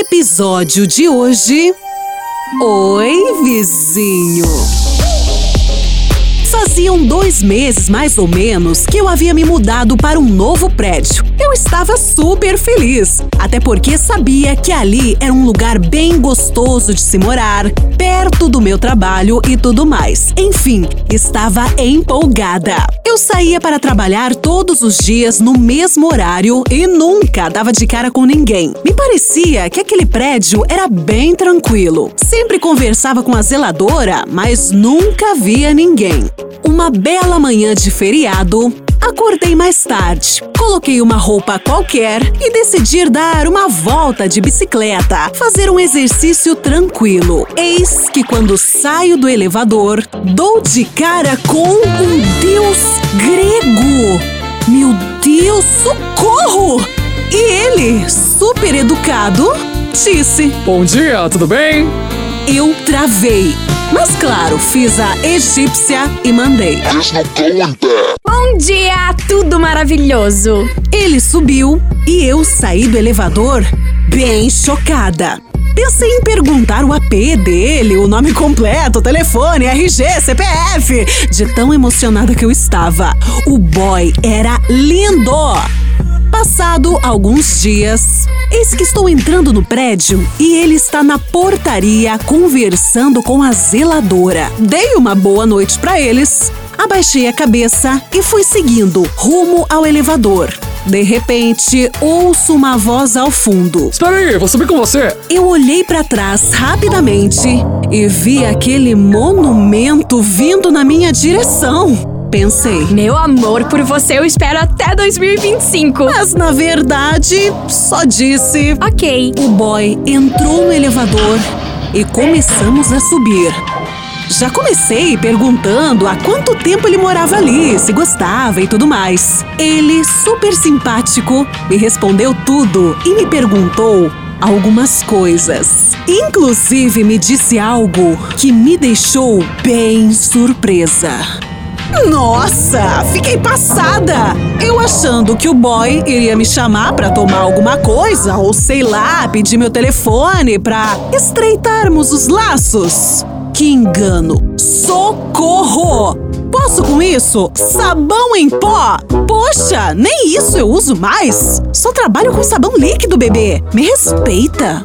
Episódio de hoje. Oi, vizinho. Faziam dois meses, mais ou menos, que eu havia me mudado para um novo prédio. Eu estava super feliz, até porque sabia que ali era um lugar bem gostoso de se morar, perto do meu trabalho e tudo mais. Enfim, estava empolgada. Eu saía para trabalhar todos os dias no mesmo horário e nunca dava de cara com ninguém. Me parecia que aquele prédio era bem tranquilo. Sempre conversava com a zeladora, mas nunca via ninguém. Uma bela manhã de feriado, acordei mais tarde, coloquei uma roupa qualquer e decidi dar uma volta de bicicleta, fazer um exercício tranquilo. Eis que quando saio do elevador, dou de cara com um deus grego. Meu Deus, socorro! E ele, super educado, disse: Bom dia, tudo bem? Eu travei. Mas claro, fiz a egípcia e mandei. Bom dia, tudo maravilhoso. Ele subiu e eu saí do elevador bem chocada. Pensei em perguntar o AP dele, o nome completo, o telefone, RG, CPF. De tão emocionada que eu estava. O boy era lindo! Passado alguns dias, eis que estou entrando no prédio e ele está na portaria conversando com a zeladora. Dei uma boa noite para eles, abaixei a cabeça e fui seguindo rumo ao elevador. De repente, ouço uma voz ao fundo. Espera aí, vou subir com você. Eu olhei para trás rapidamente e vi aquele monumento vindo na minha direção. Pensei. Meu amor, por você eu espero até 2025. Mas na verdade, só disse. Ok. O boy entrou no elevador e começamos a subir. Já comecei perguntando há quanto tempo ele morava ali, se gostava e tudo mais. Ele, super simpático, me respondeu tudo e me perguntou algumas coisas. Inclusive me disse algo que me deixou bem surpresa. Nossa, fiquei passada! Eu achando que o boy iria me chamar para tomar alguma coisa ou sei lá, pedir meu telefone para estreitarmos os laços. Que engano! Socorro! Posso com isso? Sabão em pó? Poxa, nem isso eu uso mais. Só trabalho com sabão líquido, bebê. Me respeita.